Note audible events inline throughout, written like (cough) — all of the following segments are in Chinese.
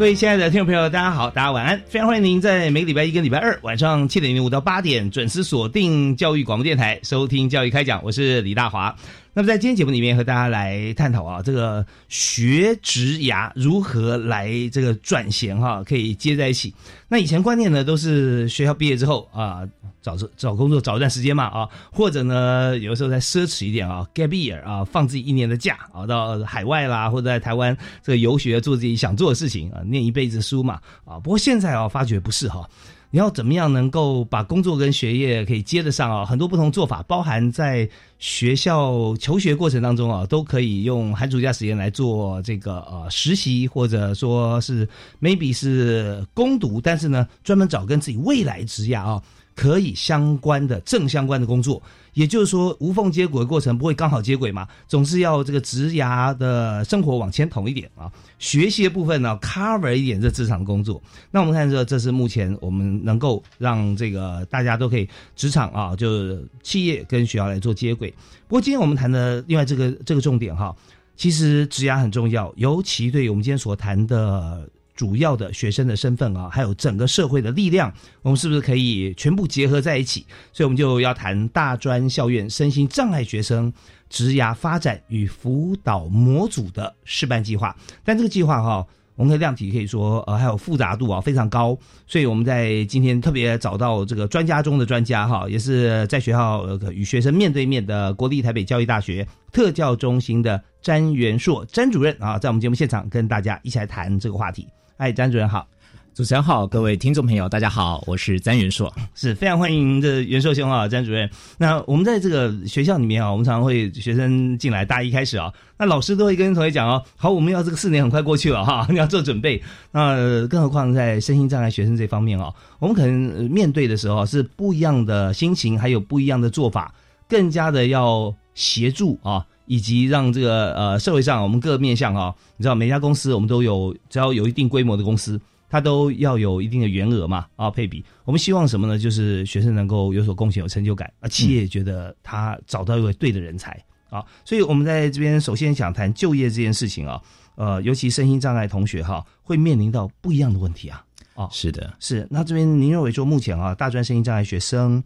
各位亲爱的听众朋友，大家好，大家晚安！非常欢迎您在每个礼拜一跟礼拜二晚上七点零五到八点准时锁定教育广播电台，收听教育开讲。我是李大华。那么在今天节目里面和大家来探讨啊，这个学职涯如何来这个转型哈，可以接在一起。那以前观念呢，都是学校毕业之后啊，找找找工作找一段时间嘛啊，或者呢，有的时候再奢侈一点啊，gap year 啊，放自己一年的假啊，到海外啦，或者在台湾这个游学，做自己想做的事情啊，念一辈子书嘛啊。不过现在啊，发觉不是哈。你要怎么样能够把工作跟学业可以接得上啊？很多不同做法，包含在学校求学过程当中啊，都可以用寒暑假时间来做这个呃实习，或者说是 maybe 是攻读，但是呢，专门找跟自己未来职业啊可以相关的正相关的工作。也就是说，无缝接轨的过程不会刚好接轨嘛？总是要这个职涯的生活往前捅一点啊，学习的部分呢 cover 一点这职场工作。那我们看这，这是目前我们能够让这个大家都可以职场啊，就是企业跟学校来做接轨。不过今天我们谈的另外这个这个重点哈，其实职涯很重要，尤其对于我们今天所谈的。主要的学生的身份啊，还有整个社会的力量，我们是不是可以全部结合在一起？所以，我们就要谈大专校院身心障碍学生职涯发展与辅导模组的示范计划。但这个计划哈，我们的量体可以说呃还有复杂度啊非常高，所以我们在今天特别找到这个专家中的专家哈，也是在学校呃与学生面对面的国立台北教育大学特教中心的詹元硕詹主任啊，在我们节目现场跟大家一起来谈这个话题。哎，詹主任好，主持人好，各位听众朋友，大家好，我是詹元硕，是非常欢迎这元硕兄啊，詹主任。那我们在这个学校里面啊，我们常常会学生进来，大一开始啊，那老师都会跟同学讲哦，好，我们要这个四年很快过去了哈，(laughs) 你要做准备。那更何况在身心障碍学生这方面啊，我们可能面对的时候是不一样的心情，还有不一样的做法，更加的要协助啊。以及让这个呃社会上我们各个面向啊，你知道每家公司我们都有，只要有一定规模的公司，它都要有一定的员额嘛啊配比。我们希望什么呢？就是学生能够有所贡献、有成就感，啊企业觉得他找到一位对的人才啊。所以我们在这边首先想谈就业这件事情啊，呃，尤其身心障碍同学哈，会面临到不一样的问题啊。哦，是的，是。那这边您认为说目前啊，大专身心障碍学生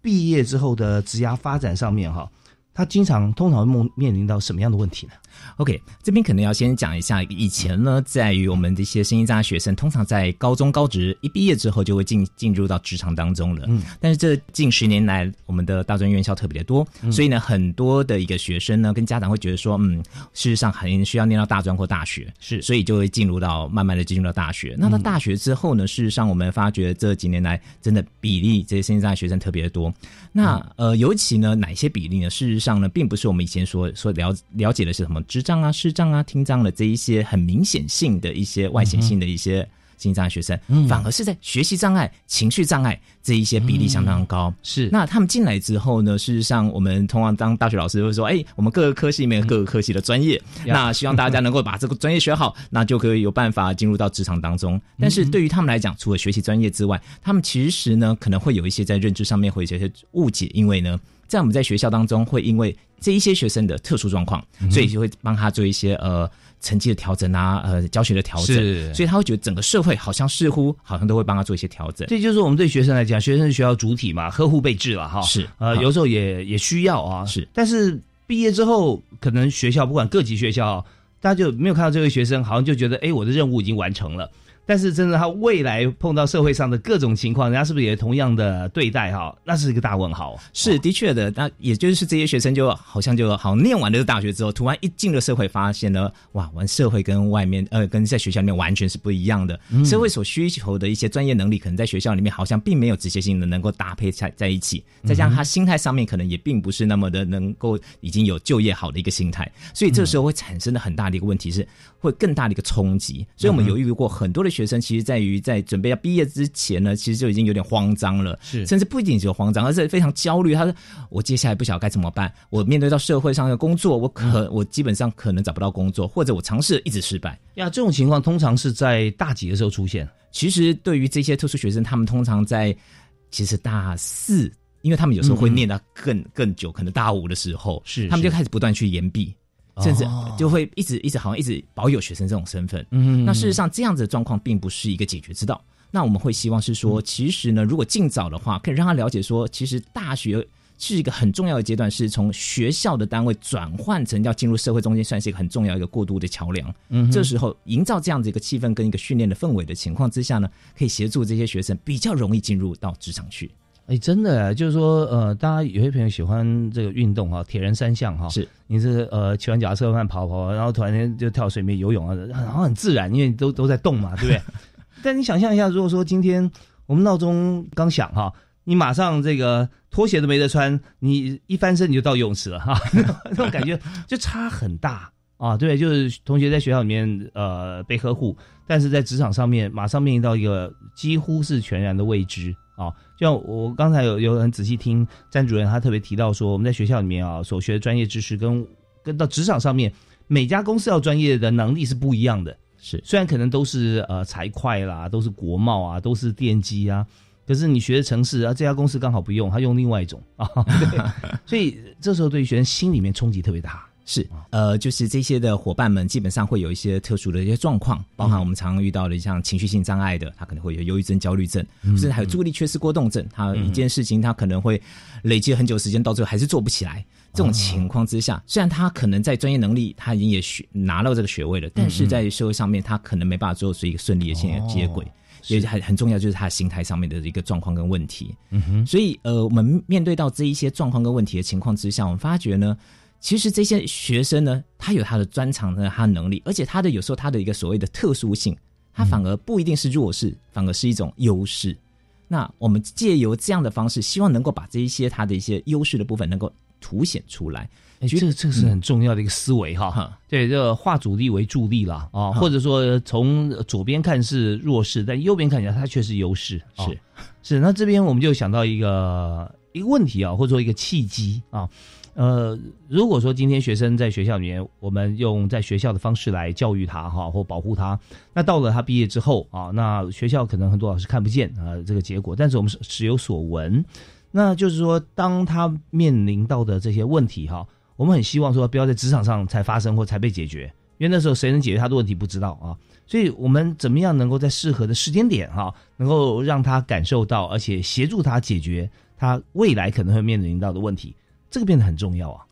毕业之后的职涯发展上面哈？他经常通常面面临到什么样的问题呢？？OK，这边可能要先讲一下，以前呢，在于我们的一些声音障碍学生，通常在高中高职一毕业之后，就会进进入到职场当中了。嗯，但是这近十年来，我们的大专院校特别的多，所以呢，很多的一个学生呢，跟家长会觉得说，嗯，事实上很需要念到大专或大学，是，所以就会进入到慢慢的进入到大学。那到大学之后呢，事实上我们发觉这几年来，真的比例这些声音障碍学生特别的多。那呃，尤其呢，哪些比例呢？事实上呢，并不是我们以前说说了了解的是什么。智障啊、视障啊、听障的这一些很明显性的一些外显性的一些心障碍学生，反而是在学习障碍、情绪障碍这一些比例相当高。是，那他们进来之后呢，事实上我们通常当大学老师会说，哎，我们各个科系里面各个科系的专业，那希望大家能够把这个专业学好，那就可以有办法进入到职场当中。但是对于他们来讲，除了学习专业之外，他们其实呢可能会有一些在认知上面会有一些误解，因为呢。在我们在学校当中会因为这一些学生的特殊状况，所以就会帮他做一些呃成绩的调整啊，呃教学的调整，是所以他会觉得整个社会好像似乎好像都会帮他做一些调整。这就是我们对学生来讲，学生是学校主体嘛，呵护备至了哈。是呃，有时候也也需要啊。是，但是毕业之后，可能学校不管各级学校，大家就没有看到这位学生，好像就觉得，哎，我的任务已经完成了。但是真的，他未来碰到社会上的各种情况，人家是不是也同样的对待哈？那是一个大问号。是的确的，那也就是这些学生就好像就好念完这个大学之后，突然一进了社会，发现呢哇，玩社会跟外面呃跟在学校里面完全是不一样的。社会所需求的一些专业能力，可能在学校里面好像并没有直接性的能够搭配在在一起。再加上他心态上面可能也并不是那么的能够已经有就业好的一个心态，所以这时候会产生的很大的一个问题是会更大的一个冲击。所以我们有遇过很多的学生，其实在于在准备要毕业之前呢，其实就已经有点慌张了，是甚至不仅只有慌张，而是非常焦虑。他说：“我接下来不晓得该怎么办，我面对到社会上的工作，我可、我基本上可能找不到工作，或者我尝试了一直失败。”呀，这种情况通常是在大几的时候出现。其实对于这些特殊学生，他们通常在其实大四，因为他们有时候会念到更、更久，可能大五的时候，是他们就开始不断去延毕，甚至哦就会一直一直好像一直保有学生这种身份。嗯那事实上，这样子的状况并不是一个解决之道。那我们会希望是说，其实呢，如果尽早的话，可以让他了解说，其实大学是一个很重要的阶段，是从学校的单位转换成要进入社会中间，算是一个很重要一个过渡的桥梁。嗯这时候营造这样子一个气氛跟一个训练的氛围的情况之下呢，可以协助这些学生比较容易进入到职场去。哎，真的，就是说，呃，大家有些朋友喜欢这个运动哈，铁人三项哈，是你是呃骑完脚踏车慢跑跑，然后突然间就跳水里面游泳啊，然后很自然，因为都都在动嘛，对不对？(laughs) 但你想象一下，如果说今天我们闹钟刚响哈，你马上这个拖鞋都没得穿，你一翻身你就到游泳池了哈，(laughs) 那种感觉就差很大啊。对，就是同学在学校里面呃被呵护，但是在职场上面马上面临到一个几乎是全然的未知啊。就像我刚才有有很仔细听詹主任他特别提到说，我们在学校里面啊所学的专业知识跟跟到职场上面，每家公司要专业的能力是不一样的。是虽然可能都是呃财会啦，都是国贸啊，都是电机啊，可是你学的城市啊，这家公司刚好不用，他用另外一种啊，(laughs) 对，所以这时候对于学生心里面冲击特别大。是，呃，就是这些的伙伴们基本上会有一些特殊的一些状况，包含我们常常遇到的像情绪性障碍的，他可能会有忧郁症、焦虑症，甚至还有注意力缺失过动症。他一件事情他可能会累积很久时间，到最后还是做不起来。这种情况之下，虽然他可能在专业能力他已经也学拿到这个学位了，但是在社会上面他可能没办法做出一个顺利的接接轨。也很很重要，就是他的心态上面的一个状况跟问题。嗯哼，所以呃，我们面对到这一些状况跟问题的情况之下，我们发觉呢，其实这些学生呢，他有他的专长呢，他的能力，而且他的有时候他的一个所谓的特殊性，他反而不一定是弱势，反而是一种优势。那我们借由这样的方式，希望能够把这一些他的一些优势的部分能够凸显出来。哎，这这是很重要的一个思维哈。哈，对，这个化主力为助力啦，啊，或者说从左边看是弱势，但右边看起来它却是优势。哦是是，那这边我们就想到一个一个问题啊，或者说一个契机啊。呃，如果说今天学生在学校里面，我们用在学校的方式来教育他哈，或保护他，那到了他毕业之后啊，那学校可能很多老师看不见啊这个结果，但是我们是时有所闻。那就是说，当他面临到的这些问题哈，我们很希望说不要在职场上才发生或才被解决，因为那时候谁能解决他的问题不知道啊。所以我们怎么样能够在适合的时间点哈，能够让他感受到，而且协助他解决他未来可能会面临到的问题，这个变得很重要啊。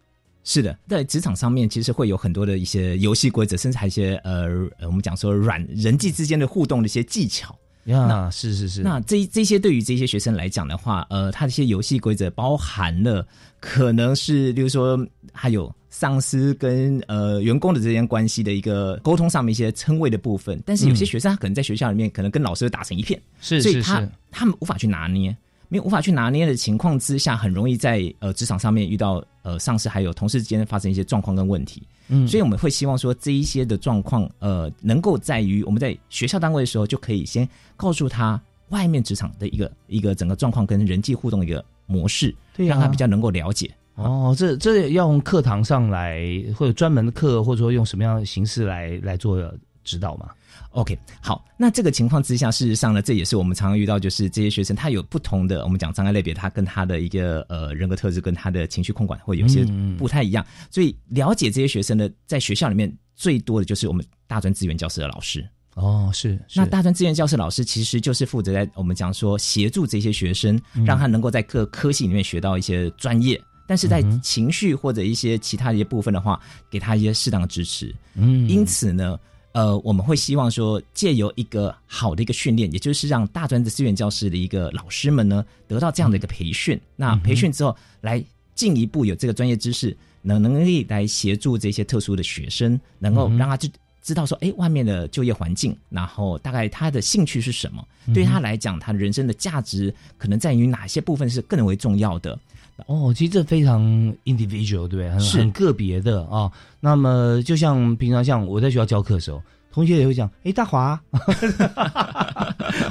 是的，在职场上面其实会有很多的一些游戏规则，甚至还有一些呃，呃我们讲说软人际之间的互动的一些技巧。呀，那是是是，那这这些对于这些学生来讲的话，呃，他的一些游戏规则包含了可能是，例如说还有上司跟呃员工的之间关系的一个沟通上面一些称谓的部分，但是有些学生他可能在学校里面可能跟老师打成一片，是是所以他是，他们无法去拿捏。没有无法去拿捏的情况之下，很容易在呃职场上面遇到呃上司还有同事之间发生一些状况跟问题。嗯所以我们会希望说这一些的状况，呃，能够在于我们在学校单位的时候，就可以先告诉他外面职场的一个一个整个状况跟人际互动的一个模式，让他比较能够了解。哦，这这要用课堂上来，或者专门的课，或者说用什么样的形式来来做指导吗？OK，好，那这个情况之下，事实上呢，这也是我们常常遇到，就是这些学生他有不同的，我们讲障碍类别，他跟他的一个呃人格特质跟他的情绪控管会有一些不太一样，所以了解这些学生呢，在学校里面最多的就是我们大专资源教室的老师。哦，是那大专资源教室老师其实就是负责在我们讲说协助这些学生，让他能够在各科系里面学到一些专业，但是在情绪或者一些其他的一些部分的话，给他一些适当的支持。嗯。因此呢，呃，我们会希望说，借由一个好的一个训练，也就是让大专的资源教师的一个老师们呢，得到这样的一个培训。那培训之后，来进一步有这个专业知识，能能力来协助这些特殊的学生，能够让他知知道说，哎，外面的就业环境，然后大概他的兴趣是什么，对他来讲，他人生的价值可能在于哪些部分是更为重要的。哦，其实这非常 individual，对不对？很是很个别的啊、那么就像平常像我在学校教课的时候，同学也会讲，哎，大华，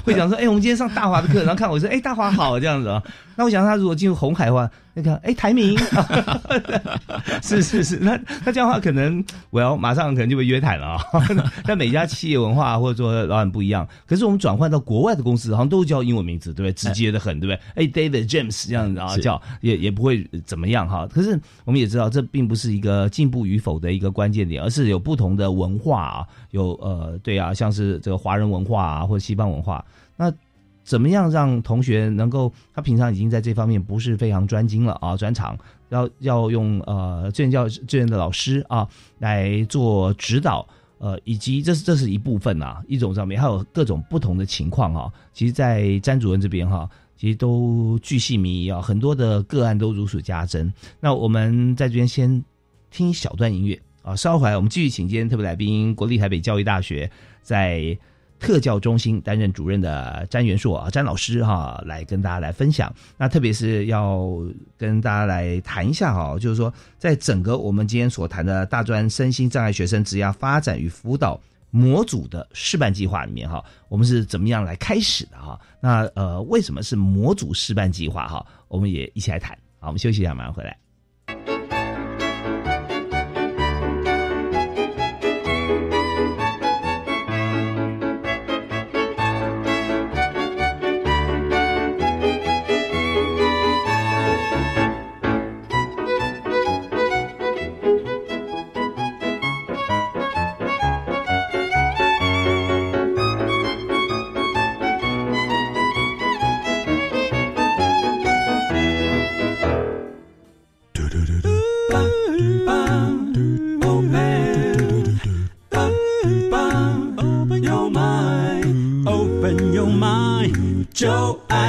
会讲说，哎，我们今天上大华的课，然后看我说，哎，大华好这样子啊。那我想他如果进入红海的话，那个，哎，台明，(laughs) 是是是，那那这样的话，可能我要马上可能就被约谈了啊。(laughs) 但每家企业文化或者说老板不一样，可是我们转换到国外的公司，好像都叫英文名字，对不对？直接的很，对不对？哎，David James 这样子啊，叫也也不会怎么样哈。可是我们也知道，这并不是一个进步与否的一个关键点，而是有不同的文化啊，有呃，对啊，像是这个华人文化啊，或者西方文化，那。怎么样让同学能够，他平常已经在这方面不是非常专精了啊，专长要要用呃志愿教志愿的老师啊来做指导，呃，以及这是这是一部分啊，一种上面还有各种不同的情况啊。其实，在詹主任这边哈、其实都巨细靡遗啊，很多的个案都如数家珍。那我们在这边先听一小段音乐啊，稍后回来我们继续请今天特别来宾，国立台北教育大学在特教中心担任主任的詹元硕啊，詹老师哈、来跟大家来分享。那特别是要跟大家来谈一下哈、就是说在整个我们今天所谈的大专身心障碍学生职业发展与辅导模组的示范计划里面哈，我们是怎么样来开始的哈？那呃，为什么是模组示范计划哈？我们也一起来谈。好，我们休息一下，马上回来。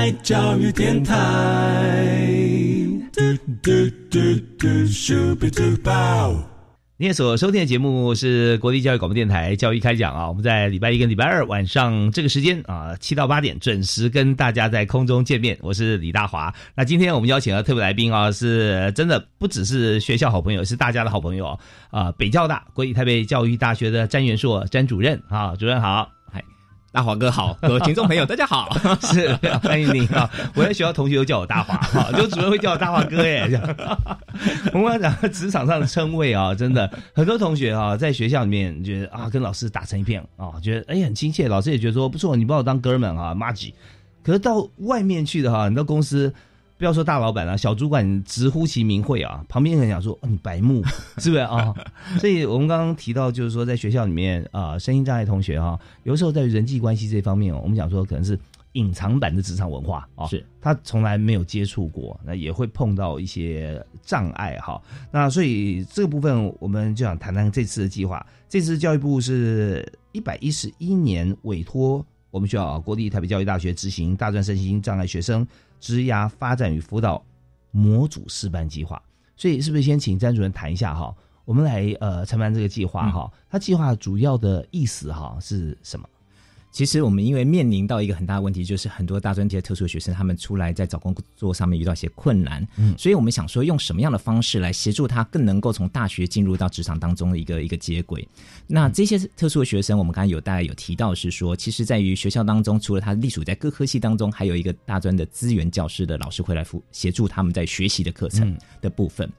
爱教育电台。你也所收听的节目是国立教育广播电台教育开讲啊，我们在礼拜一跟礼拜二晚上这个时间啊，七到八点准时跟大家在空中见面。我是李大华。那今天我们邀请的特别来宾啊，是真的不只是学校好朋友，是大家的好朋友啊。北教大国立台北教育大学的詹元硕詹主任啊，主任好。大华哥好，各位听众朋友大家好，(laughs) 是欢迎您啊！我在学校同学都叫我大华 (laughs) 哈，就主任会叫我大华哥耶。(laughs) 这样，我们要讲职场上的称谓啊，真的很多同学啊，在学校里面觉得啊，跟老师打成一片啊，觉得哎很亲切，老师也觉得说不错，你把我当哥们啊，妈吉。可是到外面去的哈，你到公司。不要说大老板啊，小主管直呼其名讳啊，旁边人想说、哦、你白目，(laughs) 是不是啊？所以我们刚刚提到，就是说在学校里面啊，身心障碍同学哈、有时候在人际关系这方面，我们讲说可能是隐藏版的职场文化啊，是他从来没有接触过，那也会碰到一些障碍哈。那所以这个部分我们就想谈谈这次的计划。这次教育部是一百一十一年委托我们需要国立台北教育大学执行大专身心障碍学生职涯发展与辅导模组示范计划，所以是不是先请詹主任谈一下哈？我们来呃参办这个计划哈，它计划主要的意思哈是什么？其实我们因为面临到一个很大的问题，就是很多大专这些特殊的学生，他们出来在找工作上面遇到一些困难，嗯，所以我们想说用什么样的方式来协助他更能够从大学进入到职场当中的一个一个接轨。那这些特殊的学生，我们刚才有大概有提到是说，其实在于学校当中，除了他隶属在各科系当中，还有一个大专的资源教师的老师会来辅协助他们在学习的课程的部分。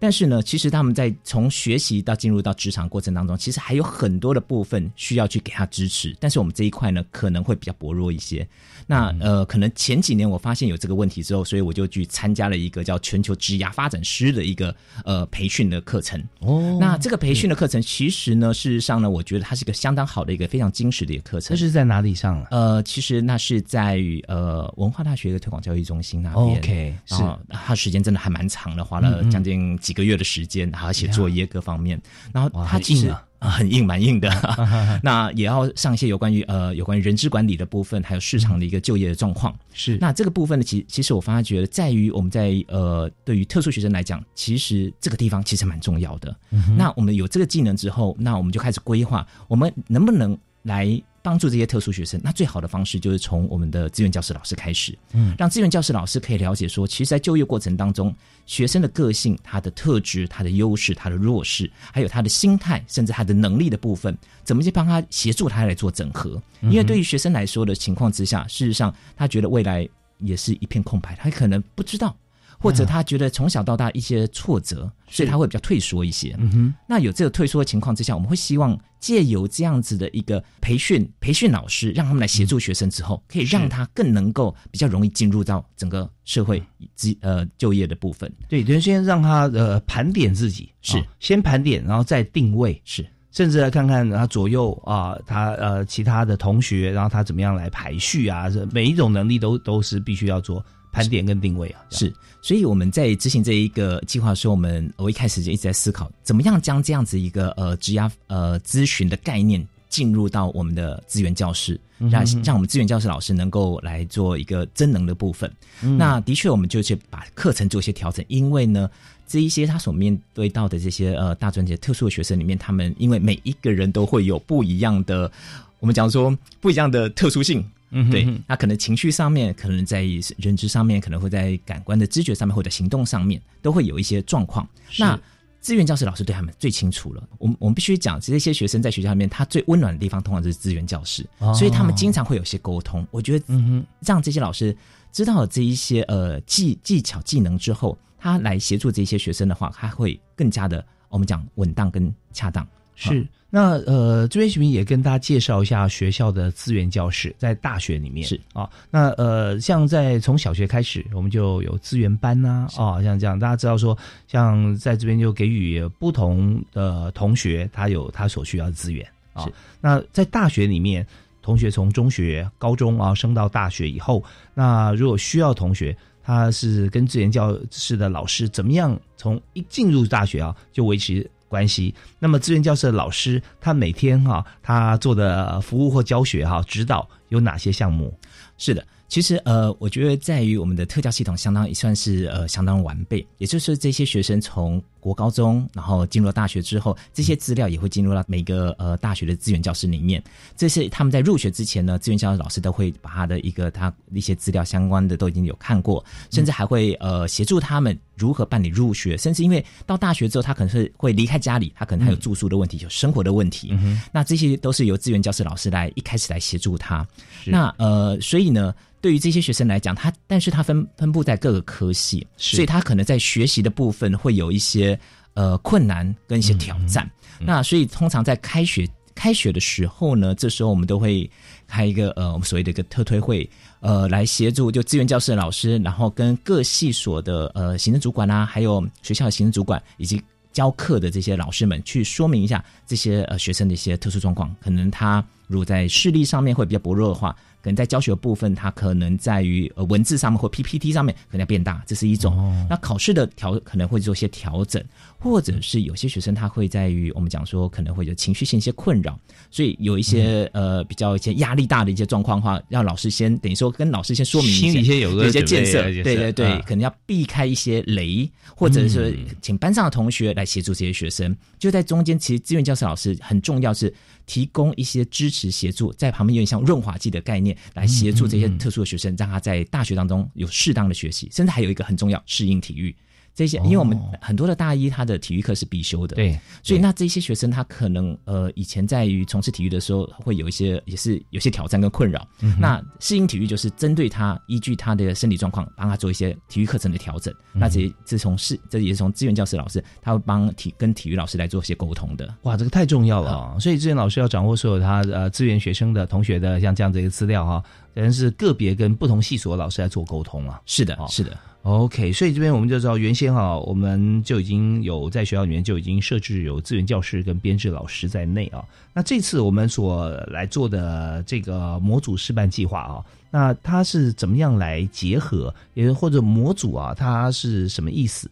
但是呢，其实他们在从学习到进入到职场过程当中，其实还有很多的部分需要去给他支持。但是我们这一块呢，可能会比较薄弱一些。那呃，可能前几年我发现有这个问题之后，所以我就去参加了一个叫全球职涯发展师的一个呃培训的课程。哦那这个培训的课程，其实呢，事实上呢，我觉得它是一个相当好的一个非常精实的一个课程。这是在哪里上了？呃，其实那是在于呃文化大学的推广教育中心那边。OK，是然后它时间真的还蛮长的，花了将近几个月的时间，还要写作业各方面。然后他其实硬啊啊很硬，蛮硬的。(laughs) (laughs) 那也要上一些有关于呃有关于人资管理的部分，还有市场的一个就业的状况。是那这个部分呢，其其实我发觉在于我们在呃对于特殊学生来讲，其实这个地方其实蛮重要的。那我们有这个技能之后，那我们就开始规划，我们能不能来帮助这些特殊学生？那最好的方式就是从我们的志愿教师老师开始，嗯，让志愿教师老师可以了解说，其实，在就业过程当中，学生的个性、他的特质、他的优势、他的弱势，还有他的心态，甚至他的能力的部分，怎么去帮他协助他来做整合？因为对于学生来说的情况之下，事实上他觉得未来也是一片空白，他可能不知道。或者他觉得从小到大一些挫折，所以他会比较退缩一些。嗯哼，那有这个退缩的情况之下，我们会希望借由这样子的一个培训，培训老师让他们来协助学生之后，可以让他更能够比较容易进入到整个社会及呃就业的部分。对，等于先让他呃盘点自己，是。啊先盘点，然后再定位，是。甚至来看看他左右啊，他呃其他的同学，然后他怎么样来排序啊，这每一种能力都都是必须要做盘点跟定位啊。是，所以我们在执行这一个计划的时候，我们我一开始就一直在思考，怎么样将这样子一个呃职涯呃咨询的概念进入到我们的资源教室，让让我们资源教室老师能够来做一个增能的部分。那的确，我们就去把课程做一些调整，因为呢。这一些他所面对到的这些呃大专节特殊的学生里面，他们因为每一个人都会有不一样的，我们讲说不一样的特殊性，对嗯哼哼，那可能情绪上面，可能在认知上面，可能会在感官的知觉上面，或者行动上面，都会有一些状况。那资源教师老师对他们最清楚了。我们我们必须讲，这些学生在学校里面，他最温暖的地方，通常就是资源教室，哦所以他们经常会有些沟通。我觉得，嗯哼，让这些老师知道了这一些呃技技巧技能之后，他来协助这些学生的话，他会更加的我们讲稳当跟恰当。是。那呃，这边徐明也跟大家介绍一下学校的资源教室，在大学里面是啊。那呃，像在从小学开始，我们就有资源班呐、啊，像这样，大家知道说，像在这边就给予不同的同学，他有他所需要的资源啊是。那在大学里面，同学从中学、高中啊升到大学以后，那如果需要同学，他是跟资源教室的老师怎么样从一进入大学啊就维持关系。那么志愿教室的老师，他每天哈、他做的服务或教学哈、指导有哪些项目？是的，其实呃，我觉得在于我们的特教系统相当也算是呃相当完备，也就是这些学生从国高中，然后进入了大学之后，这些资料也会进入到每个呃大学的资源教室里面。这是他们在入学之前呢，资源教室老师都会把他的一个他一些资料相关的都已经有看过，甚至还会呃协助他们如何办理入学，甚至因为到大学之后，他可能是会离开家里，他可能还有住宿的问题，有生活的问题，那这些都是由资源教室老师来一开始来协助他。那呃，所以呢，对于这些学生来讲，他但是他分分布在各个科系，所以他可能在学习的部分会有一些呃困难跟一些挑战。那所以通常在开学开学的时候呢，这时候我们都会开一个呃我们所谓的一个特推会，呃，来协助就资源教室的老师，然后跟各系所的呃行政主管啊，还有学校的行政主管以及。教课的这些老师们去说明一下这些呃学生的一些特殊状况，可能他如果在视力上面会比较薄弱的话，可能在教学的部分，它可能在于呃文字上面或 PPT 上面可能要变大，这是一种。那考试的调可能会做一些调整，或者是有些学生他会在于我们讲说可能会有情绪性一些困扰，所以有一些、呃比较一些压力大的一些状况的话，让老师先等于说跟老师先说明心里先有个有一些建设，就是对对对，啊可能要避开一些雷，或者是请班上的同学来协助这些学生。就在中间，其实资源教师老师很重要，是提供一些支持协助，在旁边有点像润滑剂的概念，来协助这些特殊的学生，让他在大学当中有适当的学习，甚至还有一个很重要，适应体育。这些，因为我们很多的大一他的体育课是必修的，对，所以那这些学生他可能呃以前在于从事体育的时候会有一些也是有些挑战跟困扰。那适应体育就是针对他依据他的身体状况，帮他做一些体育课程的调整。那这这从是这也是从资源教师老师他会帮体跟体育老师来做一些沟通的。哇，这个太重要了啊！所以资源老师要掌握所有他呃资源学生的同学的像这样的一个资料哈，可能是个别跟不同系所的老师来做沟通啊。是的，是的。OK，所以这边我们就知道，原先哈，我们就已经有在学校里面就已经设置有资源教师跟编制老师在内啊。那这次我们所来做的这个模组示范计划啊，那它是怎么样来结合，也或者模组啊，它是什么意思？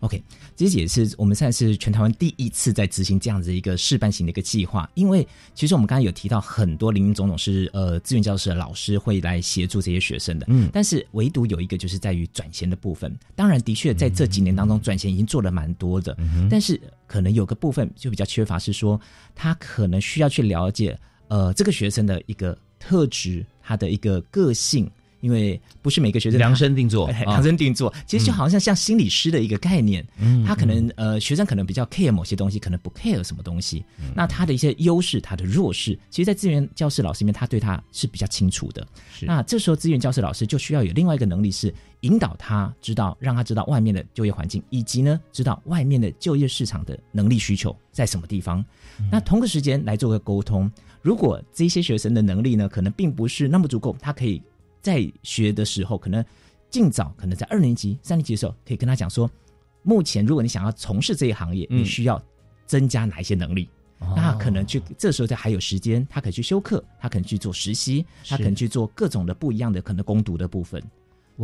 OK，这也是我们现在是全台湾第一次在执行这样子一个示范型的一个计划。因为其实我们刚才有提到很多林林总总是呃资源教师的老师会来协助这些学生的，嗯但是唯独有一个就是在于转衔的部分。当然，的确在这几年当中转衔已经做了蛮多的，嗯但是可能有个部分就比较缺乏，是说他可能需要去了解呃这个学生的一个特质，他的一个个性。因为不是每个学生量身定做量身定做，其实就好像像心理师的一个概念，嗯他可能呃学生可能比较 care 某些东西，可能不 care 什么东西。嗯那他的一些优势，他的弱势，其实，在资源教室老师里面，他对他是比较清楚的。是那这时候资源教室老师就需要有另外一个能力，是引导他知道，让他知道外面的就业环境，以及呢知道外面的就业市场的能力需求在什么地方。那同个时间来做个沟通，如果这些学生的能力呢，可能并不是那么足够，他可以在学的时候，可能尽早，可能在二年级、三年级的时候，可以跟他讲说，目前如果你想要从事这一行业，嗯。你需要增加哪一些能力。那可能去这时候他还有时间，他可以去修课，他可能去做实习，他可能去做各种的不一样的可能攻读的部分，哇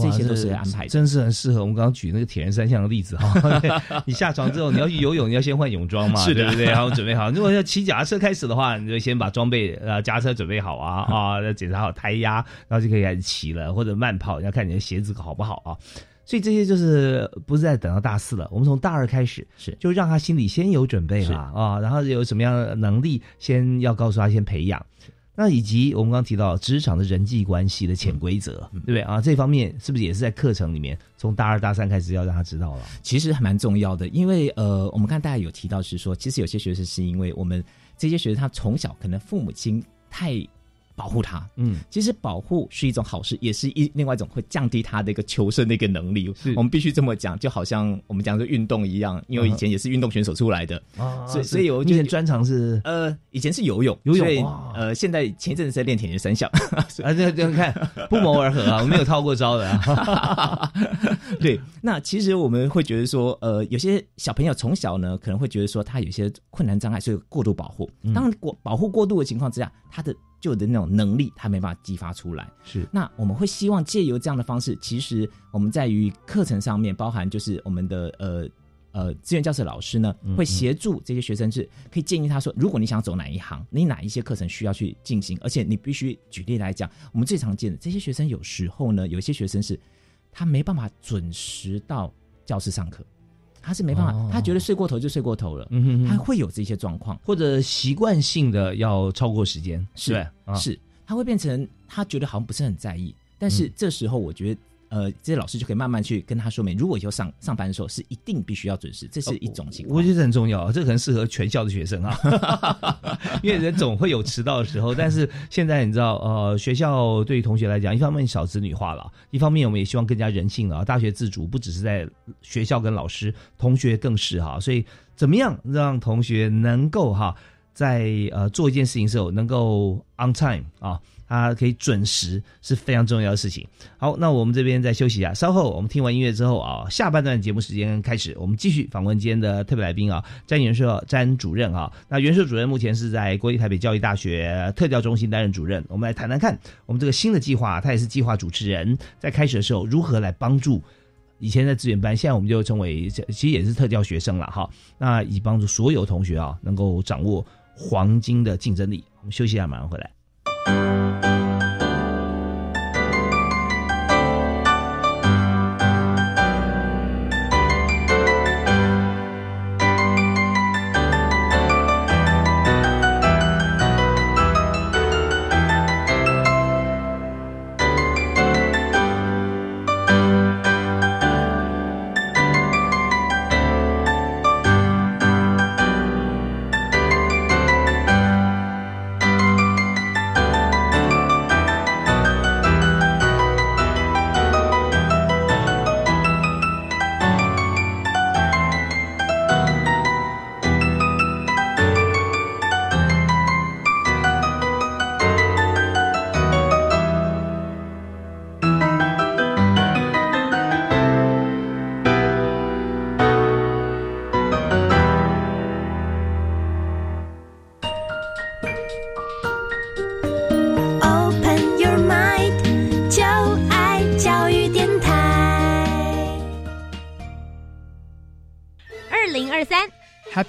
这些都是安排的。真是很适合我们刚刚举那个铁人三项的例子哈。(laughs) 你下床之后，你要去游泳，你要先换泳装嘛，是的对不对？然后准备好。如果要骑脚踏车开始的话，你就先把装备呃脚踏车准备好啊啊，要检查好胎压，然后就可以开始骑了，或者慢跑，要看你的鞋子好不好啊。所以这些就是不是在等到大四了，我们从大二开始，是就让他心里先有准备是了啊，然后有什么样的能力，先要告诉他先培养。那以及我们刚刚提到职场的人际关系的潜规则，对不对啊？这方面是不是也是在课程里面从大二大三开始要让他知道了？其实还蛮重要的，因为呃，我们刚才大家有提到是说，其实有些学生是因为我们这些学生他从小可能父母亲太保护他，嗯，其实保护是一种好事，也是一另外一种会降低他的一个求生的一个能力。是。我们必须这么讲，就好像我们讲的运动一样，因为以前也是运动选手出来的，啊所以所以我以前专长是？呃，以前是游泳，游泳呃，现在前一阵子在练铁人三项，(laughs) 啊，这这看不谋而合啊，我没有套过招的啊。(laughs) 对，那其实我们会觉得说，呃，有些小朋友从小呢，可能会觉得说他有些困难障碍，所以过度保护。当然过保护过度的情况之下，他的就的那种能力，他没办法激发出来。是那我们会希望借由这样的方式，其实我们在于课程上面，包含就是我们的呃呃资源教室老师呢，会协助这些学生是可以建议他说，如果你想走哪一行，你哪一些课程需要去进行，而且你必须举例来讲，我们最常见的这些学生有时候呢，有一些学生是他没办法准时到教室上课，他是没办法，哦。他觉得睡过头就睡过头了，嗯哼哼。他会有这些状况。或者习惯性的要超过时间，是啊。是，他会变成他觉得好像不是很在意，但是嗯。这时候我觉得。呃，这些老师就可以慢慢去跟他说明，如果以后上上班的时候是一定必须要准时，这是一种情况。我觉得很重要，这可能适合全校的学生啊，(laughs) 因为人总会有迟到的时候。但是现在你知道，呃，学校对于同学来讲，一方面少子女化了，一方面我们也希望更加人性了啊。大学自主不只是在学校跟老师，同学更是哈。所以怎么样让同学能够哈，在呃做一件事情的时候能够 on time 啊？啊可以准时是非常重要的事情。好，那我们这边再休息一下，稍后我们听完音乐之后啊，下半段节目时间开始，我们继续访问今天的特别来宾啊，詹元社詹主任啊。那元社主任目前是在国立台北教育大学特教中心担任主任。我们来谈谈看，我们这个新的计划，他也是计划主持人，在开始的时候如何来帮助。以前在资源班，现在我们就称为其实也是特教学生了哈。那以帮助所有同学啊，能够掌握黄金的竞争力。我们休息一下，马上回来。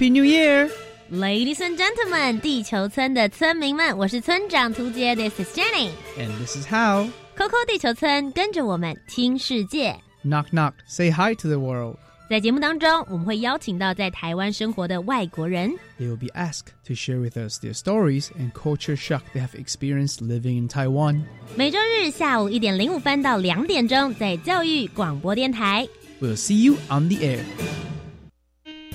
Happy New Year! Ladies and gentlemen，地球村的村民们，我是村长图杰，This is Jenny。 And this is how. Coco 地球村，跟着我们听世界。 Knock knock, say hi to the world. 在节目当中，我们会邀请到在台湾生活的外国人， They will be asked to share with us their stories and culture shock they have experienced living in Taiwan. 每周日下午一点零五分到两点钟，在教育广播电台。 We'll see you on the air.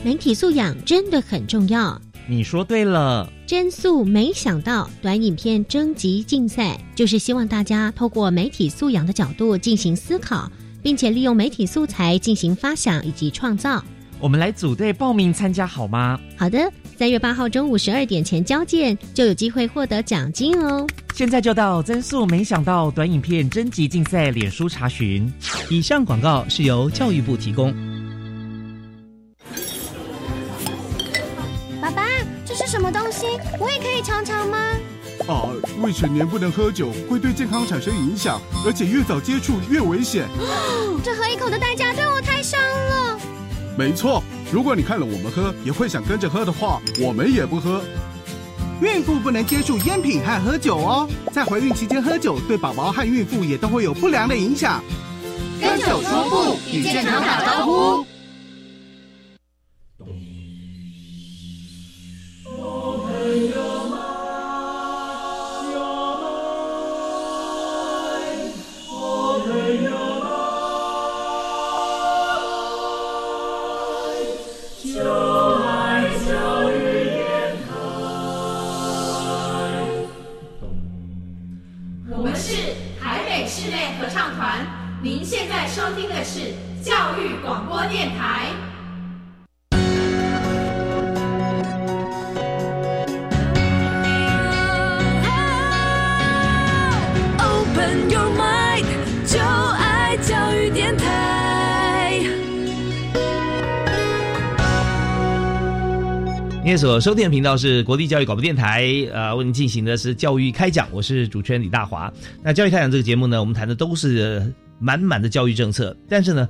媒体素养真的很重要。你说对了，真素没想到短影片征集竞赛，就是希望大家透过媒体素养的角度进行思考，并且利用媒体素材进行发想以及创造。我们来组队报名参加好吗？好的，三月八号中午十二点前交件，就有机会获得奖金哦。现在就到增速没想到短影片征集竞赛脸书查询。以上广告是由教育部提供。什么东西？我也可以尝尝吗？啊，未成年不能喝酒，会对健康产生影响，而且越早接触越危险。(gasps) 这喝一口的代价对我太伤了。没错，如果你看了我们喝，也会想跟着喝的话，我们也不喝。孕妇不能接触烟品和喝酒哦，在怀孕期间喝酒对宝宝和孕妇也都会有不良的影响。跟酒说不，与健康打招呼。听的是教育广播电台。Open your mind，就爱教育电台。您所收听的频道是国立教育广播电台，呃，为您进行的是教育开讲，我是主持人李大华。那教育开讲这个节目呢，我们谈的都是满满的教育政策，但是呢，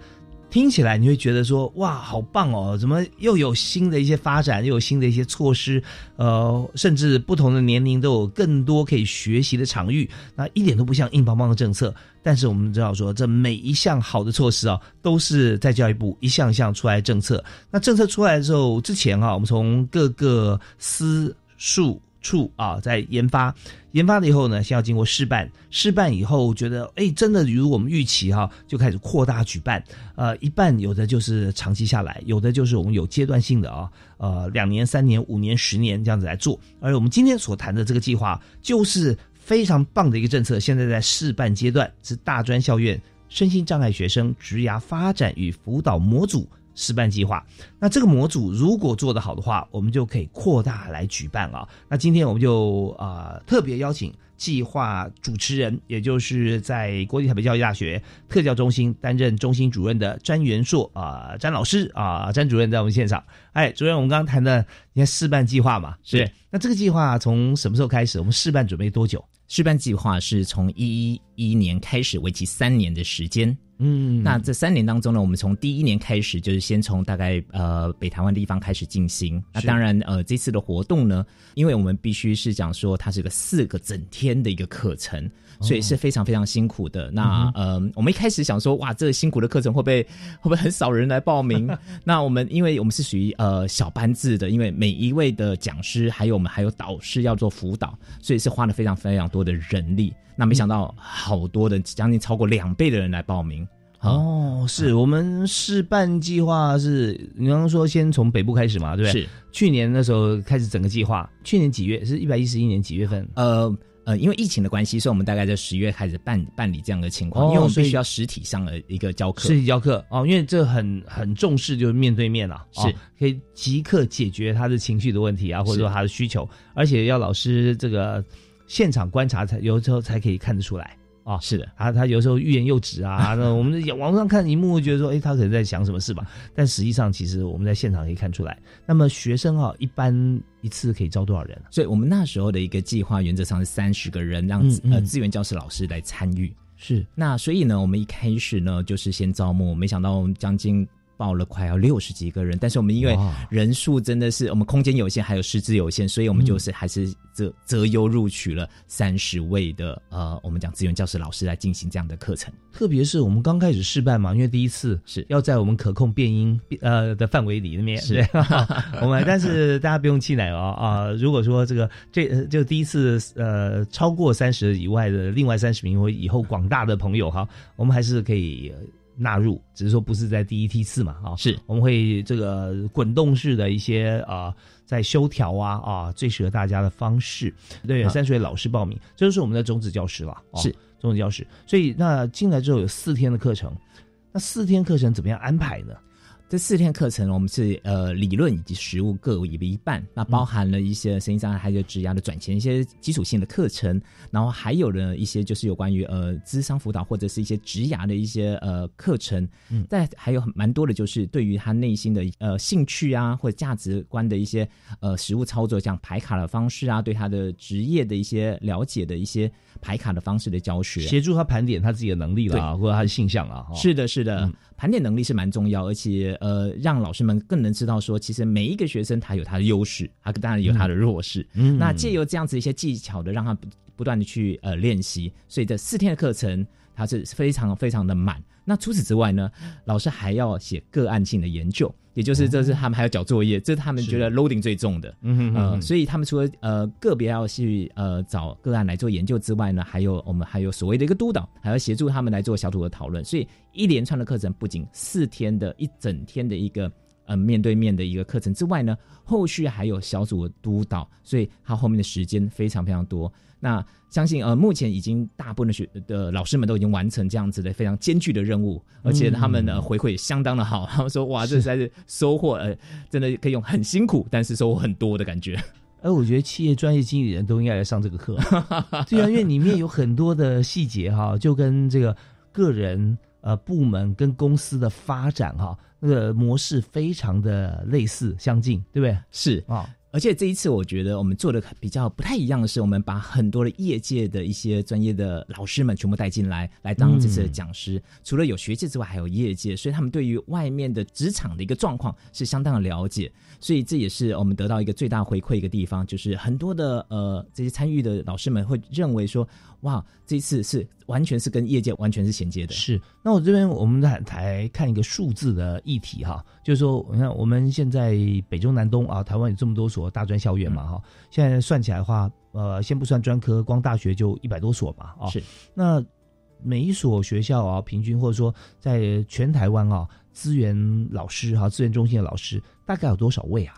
听起来你会觉得说，哇，好棒哦，怎么又有新的一些发展，又有新的一些措施，呃，甚至不同的年龄都有更多可以学习的场域，那一点都不像硬邦邦的政策。但是我们知道说，这每一项好的措施啊，都是在教育部一项项出来政策。那政策出来之后，之前啊，我们从各个司数处啊在研发，研发了以后呢，先要经过试办，试办以后觉得，哎，真的如我们预期哈、就开始扩大举办。呃，一半有的就是长期下来，有的就是我们有阶段性的啊，呃，两年、三年、五年、十年这样子来做。而我们今天所谈的这个计划，就是非常棒的一个政策，现在在试办阶段，是大专校院身心障碍学生职涯发展与辅导模组。示范计划，那这个模组如果做得好的话，我们就可以扩大来举办啊。那今天我们就啊、呃、特别邀请计划主持人，也就是在国立台北教育大学特教中心担任中心主任的詹元硕啊、詹老师啊，詹主任在我们现场。哎，主任，我们刚刚谈的你看示范计划嘛，是。那这个计划从什么时候开始？我们示范准备多久？示范计划是从一一一年开始，为期三年的时间。嗯，那这三年当中呢，我们从第一年开始，就是先从大概呃北台湾地方开始进行。那当然呃这次的活动呢，因为我们必须是讲说它是个四个整天的一个课程，所以是非常非常辛苦的。那呃我们一开始想说哇，这个辛苦的课程会不会会不会很少人来报名？(laughs) 那我们因为我们是属于呃小班制的，因为每一位的讲师还有我们还有导师要做辅导，所以是花了非常非常多的人力。那没想到好多的将近超过两倍的人来报名。哦，是我们试办计划是你刚刚说先从北部开始嘛，对不对？是去年那时候开始整个计划，去年几月？是一百一十一年几月份？呃呃，因为疫情的关系，所以我们大概在十月开始办办理这样的情况，哦因为我们必须要实体上的一个教课，实体教课哦，因为这很很重视，就是面对面啊，是哦可以即刻解决他的情绪的问题啊，或者说他的需求，而且要老师这个现场观察才有时候才可以看得出来。哦，是的，啊，他有时候欲言又止啊，(laughs) 那我们网上看一幕觉得说，哎，他可能在想什么事吧？但实际上，其实我们在现场可以看出来。那么学生啊，一般一次可以招多少人啊？所以我们那时候的一个计划原则上是三十个人，让嗯嗯呃资源教师老师来参与。是，那所以呢，我们一开始呢就是先招募，没想到将近报了快要六十几个人，但是我们因为人数真的是我们空间有限，还有师资有限，所以我们就是还是择择优录取了三十位的呃，我们讲资源教师老师来进行这样的课程。特别是我们刚开始试办嘛，因为第一次是要在我们可控变音呃的范围里面，是 (laughs) 我们但是大家不用气馁哦啊！如果说这个这就第一次呃超过三十以外的另外三十名或以后广大的朋友哈，我们还是可以。纳入，只是说不是在第一梯次嘛，啊，是我们会这个滚动式的一些啊，在修调啊啊，最适合大家的方式。对，三十位老师报名，这就是我们的种子教师了，是种子教师。所以那进来之后有四天的课程，那四天课程怎么样安排呢？这四天课程，我们是呃理论以及实务各一一半，那包含了一些声音障碍还有职涯的转型一些基础性的课程，然后还有呢一些就是有关于呃智商辅导或者是一些职涯的一些呃课程，嗯，但还有蛮多的就是对于他内心的呃兴趣啊或者价值观的一些呃实务操作，像排卡的方式啊，对他的职业的一些了解的一些排卡的方式的教学，协助他盘点他自己的能力了，或者他的性向啊，是的，是的，盘点能力是蛮重要，而且。呃，让老师们更能知道说，其实每一个学生他有他的优势，他当然有他的弱势。嗯，那借由这样子一些技巧的，让他不断的去呃练习，所以这四天的课程它是非常非常的满。那除此之外呢，老师还要写个案性的研究，也就是这是他们还要交作业，这是他们觉得 loading 最重的。嗯嗯，所以他们除了呃个别要去呃找个案来做研究之外呢，还有我们还有所谓的一个督导，还要协助他们来做小组的讨论。所以一连串的课程不仅四天的一整天的一个呃面对面的一个课程之外呢，后续还有小组的督导，所以他后面的时间非常非常多。那相信呃，目前已经大部分的学的老师们都已经完成这样子的非常艰巨的任务，而且他们的回馈相当的好。(laughs) 他们说：“哇，这实在是收获呃，真的可以用很辛苦，但是收获很多的感觉。”哎，我觉得企业专业经理人都应该来上这个课，(laughs) 对啊，因为里面有很多的细节哈，就跟这个个人呃部门跟公司的发展哈那个模式非常的类似相近，对不对？是啊。而且这一次，我觉得我们做的比较不太一样的是，我们把很多的业界的一些专业的老师们全部带进来，来当这次的讲师。除了有学界之外，还有业界，所以他们对于外面的职场的一个状况是相当的了解。所以这也是我们得到一个最大回馈一个地方，就是很多的呃这些参与的老师们会认为说，哇，这次是完全是跟业界完全是衔接的。是，那我这边我们来来看一个数字的议题哈，就是说，你看我们现在北中南东啊，台湾有这么多所大专校院嘛哈，现在算起来的话，呃，先不算专科，光大学就一百多所嘛啊。是，那每一所学校啊，平均或者说在全台湾啊。资源老师哈，资源中心的老师大概有多少位啊？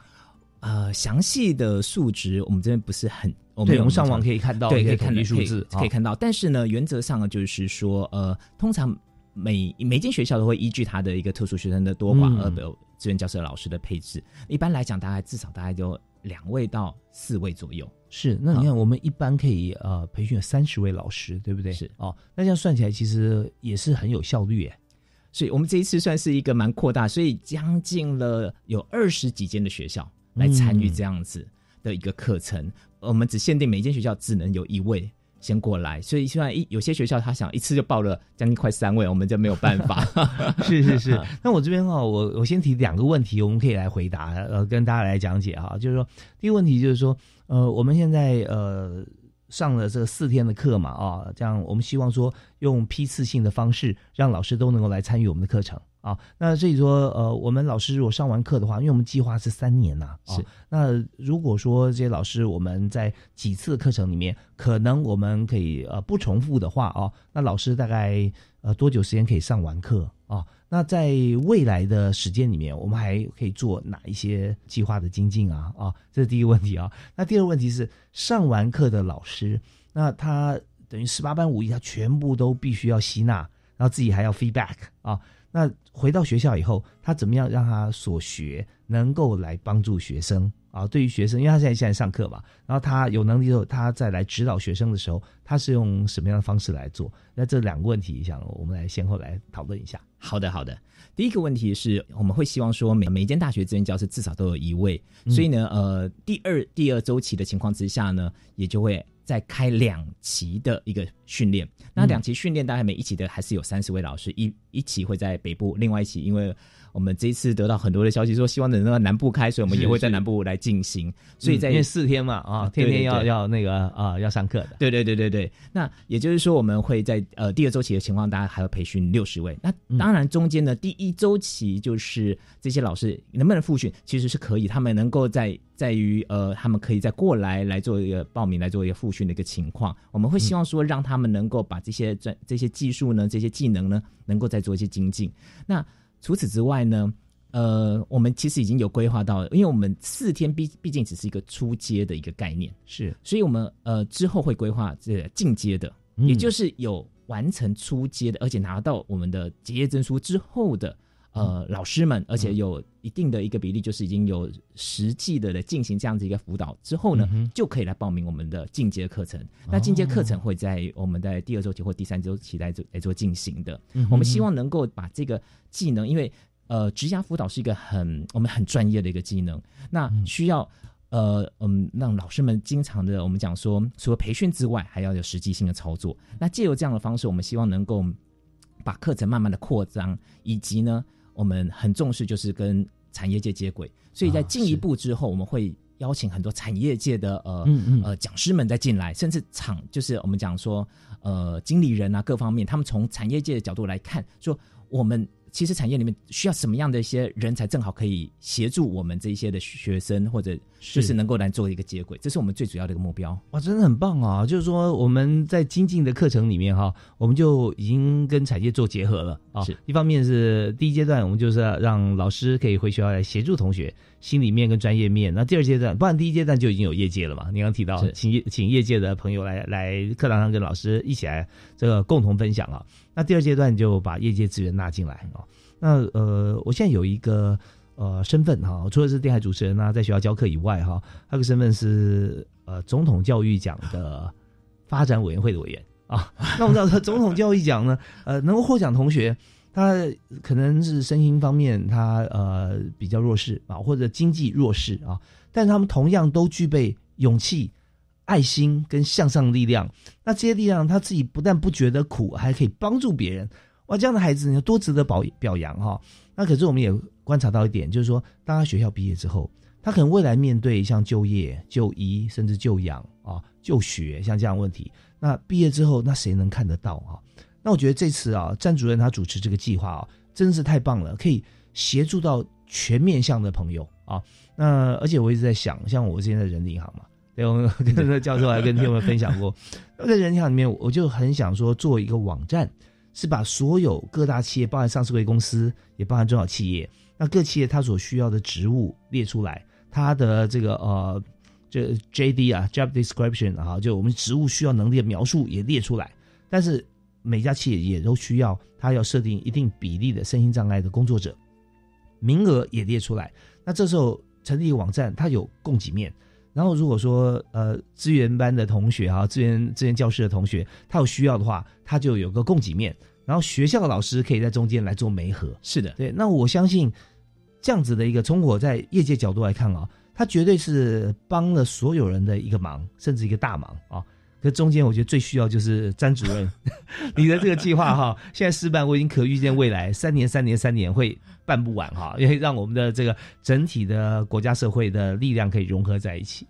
呃，详细的数值我们这边不是很，我们上网可以看到，对，可以看到数字，可以看到。但是呢，原则上就是说，呃，通常每每间学校都会依据他的一个特殊学生的多寡而有资源教师老师的配置。一般来讲，大概至少大概就两位到四位左右。是，那你看，我们一般可以呃培训有三十位老师，对不对？是哦，那这样算起来，其实也是很有效率耶。所以我们这一次算是一个蛮扩大，所以将近了有二十几间的学校来参与这样子的一个课程。我们只限定每间学校只能有一位先过来，所以虽然一有些学校他想一次就报了将近快三位，我们就没有办法。是 (laughs) 是是，(laughs) 那我这边哈，我我先提两个问题，我们可以来回答，呃，跟大家来讲解哈。就是说，第一个问题就是说，呃，我们现在呃。上了这四天的课嘛，啊，这样我们希望说用批次性的方式，让老师都能够来参与我们的课程啊。那所以说，呃，我们老师如果上完课的话，因为我们计划是三年呐，是。那如果说这些老师我们在几次课程里面，可能我们可以呃不重复的话啊，那老师大概呃多久时间可以上完课啊？那在未来的时间里面，我们还可以做哪一些计划的精进啊？啊，这是第一个问题啊。那第二个问题是，上完课的老师，那他等于十八般武艺，他全部都必须要吸纳，然后自己还要 feedback 啊。那回到学校以后，他怎么样让他所学能够来帮助学生啊？对于学生，因为他现在现在上课嘛，然后他有能力之后，他再来指导学生的时候，他是用什么样的方式来做？那这两个问题，想我们来先后来讨论一下。好的，好的。第一个问题是我们会希望说每每一间大学资源教师至少都有一位，所以呢，呃，第二第二周期的情况之下呢，也就会再开两期的一个训练。那两期训练大概每一期的还是有三十位老师，一一期会在北部，另外一期因为我们这一次得到很多的消息，说希望能够南部开，所以我们也会在南部来进行。所以在因为四天嘛啊，天天要要那个啊要上课的。对对对对对。那也就是说，我们会在呃第二周期的情况，大家还要培训六十位。那当然中间呢，第一周期就是这些老师能不能复训，其实是可以，他们能够在在于呃，他们可以再过来来做一个报名，来做一个复训的一个情况。我们会希望说，让他们能够把这些专这些技术呢，这些技能呢，能够再做一些精进。那除此之外呢，呃，我们其实已经有规划到，因为我们四天毕毕竟只是一个初阶的一个概念，是，所以我们呃之后会规划这进阶的，也就是有完成初阶的，而且拿到我们的结业证书之后的呃老师们，而且有一定的一个比例，就是已经有实际的来进行这样子一个辅导之后呢，就可以来报名我们的进阶课程。那进阶课程会在我们在第二周期或第三周期来做来做进行的。我们希望能够把这个技能，因为呃，职涯辅导是一个很我们很专业的一个技能，那需要呃嗯让老师们经常的我们讲说，除了培训之外，还要有实际性的操作。那借由这样的方式，我们希望能够把课程慢慢的扩张，以及呢，我们很重视就是跟产业界接轨。所以在进一步之后，我们会邀请很多产业界的呃嗯嗯呃讲师们再进来，甚至厂就是我们讲说呃经理人啊各方面，他们从产业界的角度来看，说我们。其实产业里面需要什么样的一些人才，正好可以协助我们这一些的学生，或者就是能够来做一个接轨，这是我们最主要的一个目标。哇，真的很棒啊！就是说我们在精进的课程里面哈，我们就已经跟产业做结合了啊。是一方面是第一阶段，我们就是要让老师可以回学校来协助同学心里面跟专业面。那第二阶段，不然第一阶段就已经有业界了嘛？你刚提到请业请业界的朋友来来课堂上跟老师一起来这个共同分享啊。那第二阶段就把业界资源纳进来啊。那呃，我现在有一个呃身份哈，除了是电台主持人啊，在学校教课以外哈，还有个身份是呃总统教育奖的发展委员会的委员啊。(laughs) 那我们知道总统教育奖呢，呃，能够获奖同学，他可能是身心方面他呃比较弱势啊，或者经济弱势啊，但是他们同样都具备勇气、爱心跟向上力量。那这些力量，他自己不但不觉得苦，还可以帮助别人。哇，这样的孩子你多值得表表扬哈！那可是我们也观察到一点，就是说，当他学校毕业之后，他可能未来面对像就业、就医，甚至就养啊、就学，像这样问题，那毕业之后，那谁能看得到啊？那我觉得这次啊，詹主任他主持这个计划啊，真是太棒了，可以协助到全面向的朋友啊。那而且我一直在想，像我之前在人力银行嘛，对，我跟教授还跟听众们分享过，在人力银行里面，我就很想说做一个网站。是把所有各大企业，包含上市公司，也包含中小企业，那各企业它所需要的职务列出来，它的这个呃，这 J D 啊，Job Description 啊，就我们职务需要能力的描述也列出来。但是每家企业也都需要，它要设定一定比例的身心障碍的工作者，名额也列出来。那这时候成立一个网站，它有供给面。然后如果说呃资源班的同学哈，资源资源教室的同学，他有需要的话，他就有个供给面。然后学校的老师可以在中间来做媒合。是的，对。那我相信这样子的一个，从我在业界角度来看啊，他绝对是帮了所有人的一个忙，甚至一个大忙啊。可中间我觉得最需要就是詹主任，(laughs) 你的这个计划哈，现在失败我已经可预见未来三年、三年、三年会办不完哈，因为让我们的这个整体的国家社会的力量可以融合在一起。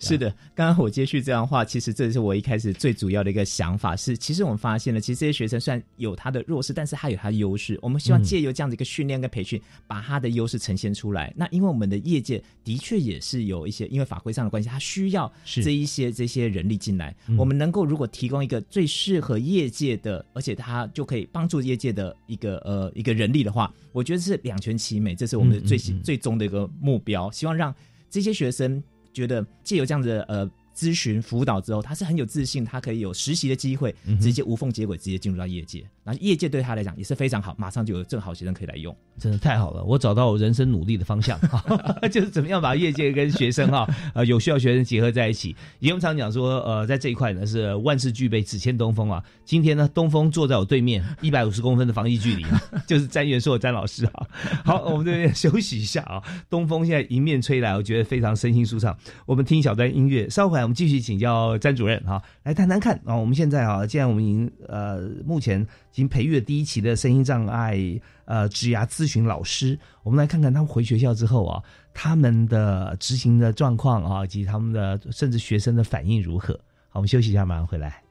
是的，刚刚我接续这样的话，其实这是我一开始最主要的一个想法。是，其实我们发现了，其实这些学生虽然有他的弱势，但是他有他的优势。我们希望借由这样的一个训练跟培训，把他的优势呈现出来。那因为我们的业界的确也是有一些，因为法规上的关系，他需要这一些这些人力进来。我们能够如果提供一个最适合业界的，而且他就可以帮助业界的一个呃一个人力的话，我觉得是两全其美，这是我们的最最终的一个目标。希望让这些学生。觉得借由这样子的呃咨询辅导之后，他是很有自信，他可以有实习的机会，直接无缝接轨，直接进入到业界。那业界对他来讲也是非常好，马上就有正好学生可以来用，真的太好了！我找到我人生努力的方向，(laughs) 就是怎么样把业界跟学生哈 (laughs) 呃有需要学生结合在一起。以我常讲说，呃，在这一块呢是万事俱备，只欠东风啊。今天呢，东风坐在我对面，一百五十公分的防疫距离，(laughs) 就是詹元硕詹老师啊。好，我们这边休息一下啊。东风现在迎面吹来，我觉得非常身心舒畅。我们听一小段音乐，稍后来我们继续请教詹主任哈，来谈谈看啊。我们现在啊，既然我们已经呃目前。已经培育了第一期的声音障碍呃职涯咨询老师。我们来看看他们回学校之后啊，他们的执行的状况啊，以及他们的甚至学生的反应如何。好，我们休息一下，马上回来。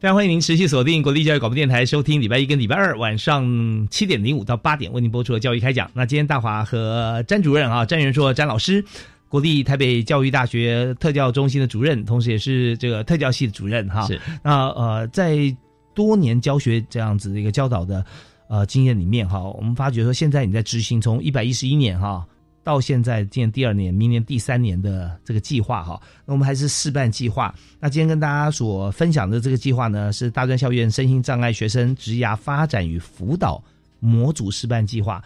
非常欢迎您持续锁定国立教育广播电台，收听礼拜一跟礼拜二晚上七点零五到八点为您播出的教育开讲。那今天大华和詹主任啊，詹元硕詹老师，国立台北教育大学特教中心的主任，同时也是这个特教系的主任哈。是。那呃，在多年教学这样子的一个教导的呃经验里面哈，我们发觉说现在你在执行从一百一十一年哈。到现在，今年第二年，明年第三年的这个计划哈，那我们还是试办计划。那今天跟大家所分享的这个计划呢，是大专校院身心障碍学生职涯发展与辅导模组示范计划。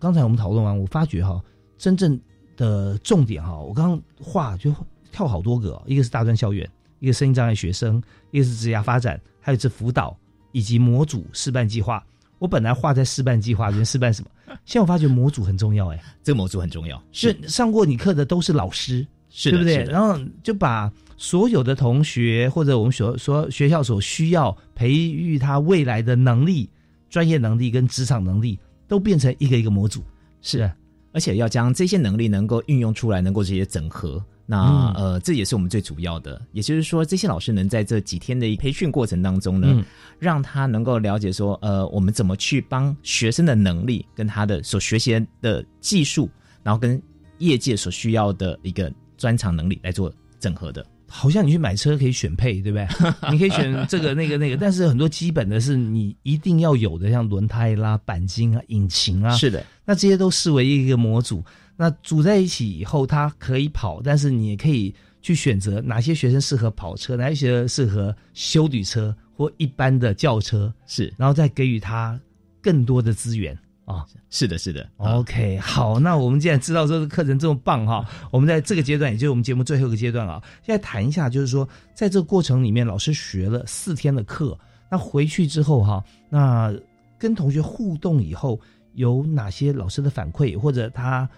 刚才我们讨论完，我发觉哈，真正的重点哈，我刚刚画就跳好多个，一个是大专校院，一个身心障碍学生，一个是职涯发展，还有是辅导以及模组示范计划。我本来画在示范计划里面示范什么，(laughs) 现在我发觉模组很重要哎，这个模组很重要，是上过你课的都是老师，是对不对？然后就把所有的同学或者我们所所学校所需要培育他未来的能力、专业能力跟职场能力，都变成一个一个模组，是，而且要将这些能力能够运用出来，能够直接整合。那呃，这也是我们最主要的，也就是说，这些老师能在这几天的培训过程当中呢，嗯让他能够了解说，呃，我们怎么去帮学生的能力跟他的所学习的技术，然后跟业界所需要的一个专长能力来做整合的。好像你去买车可以选配，对不对？(laughs) 你可以选这个、那个、那个，但是很多基本的是你一定要有的，像轮胎啦、钣金啊、引擎啊，是的，那这些都视为一个模组。那组在一起以后，它可以跑，但是你也可以去选择哪些学生适合跑车，哪些学生适合修旅车或一般的轿车，是，然后再给予他更多的资源啊。是的，是的。OK，好，那我们既然知道这个课程这么棒哈，我们在这个阶段，也就是我们节目最后一个阶段啊，现在谈一下，就是说在这个过程里面，老师学了四天的课，那回去之后哈，那跟同学互动以后，有哪些老师的反馈，或者他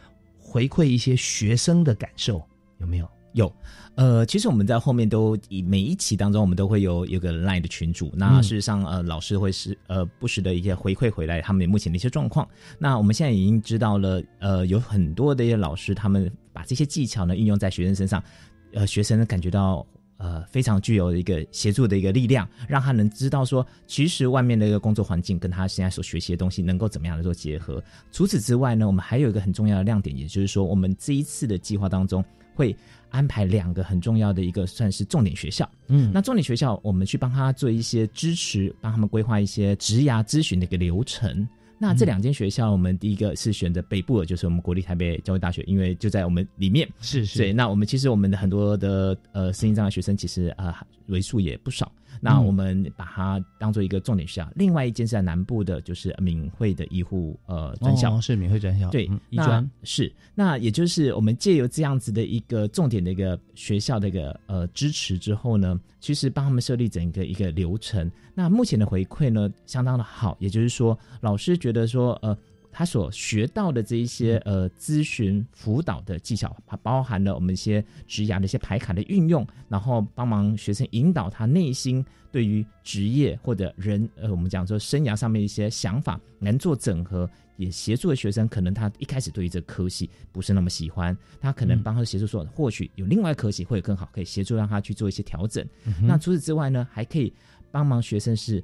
回馈一些学生的感受，有没有？有，呃，其实我们在后面都以每一期当中，我们都会有有个 line 的群组。那事实上，呃，老师会是呃不时的一些回馈回来他们目前的一些状况。那我们现在已经知道了，呃，有很多的一些老师，他们把这些技巧呢运用在学生身上，呃，学生呢感觉到呃非常具有一个协助的一个力量，让他能知道说，其实外面的一个工作环境跟他现在所学习的东西能够怎么样的做结合。除此之外呢，我们还有一个很重要的亮点，也就是说，我们这一次的计划当中会。安排两个很重要的一个算是重点学校，嗯，那重点学校我们去帮他做一些支持，帮他们规划一些职涯咨询的一个流程。那这两间学校，我们第一个是选择北部的，就是我们国立台北教育大学，因为就在我们里面。是是。对，那我们其实我们的很多的呃身心障碍学生，其实啊为数也不少。那我们把它当做一个重点学校。另外一间是在南部的，就是敏慧的医护呃专校，哦、是敏慧专校。对，嗯、医专是。那也就是我们借由这样子的一个重点的一个学校的一个呃支持之后呢，其实帮他们设立整个一个流程。那目前的回馈呢，相当的好。也就是说，老师觉得说呃。他所学到的这一些呃咨询辅导的技巧，它包含了我们一些职涯的一些牌卡的运用，然后帮忙学生引导他内心对于职业或者人呃我们讲说生涯上面一些想法能做整合，也协助了学生可能他一开始对于这科系不是那么喜欢，他可能帮他协助说或许有另外科系会更好，可以协助让他去做一些调整。那除此之外呢，还可以帮忙学生是。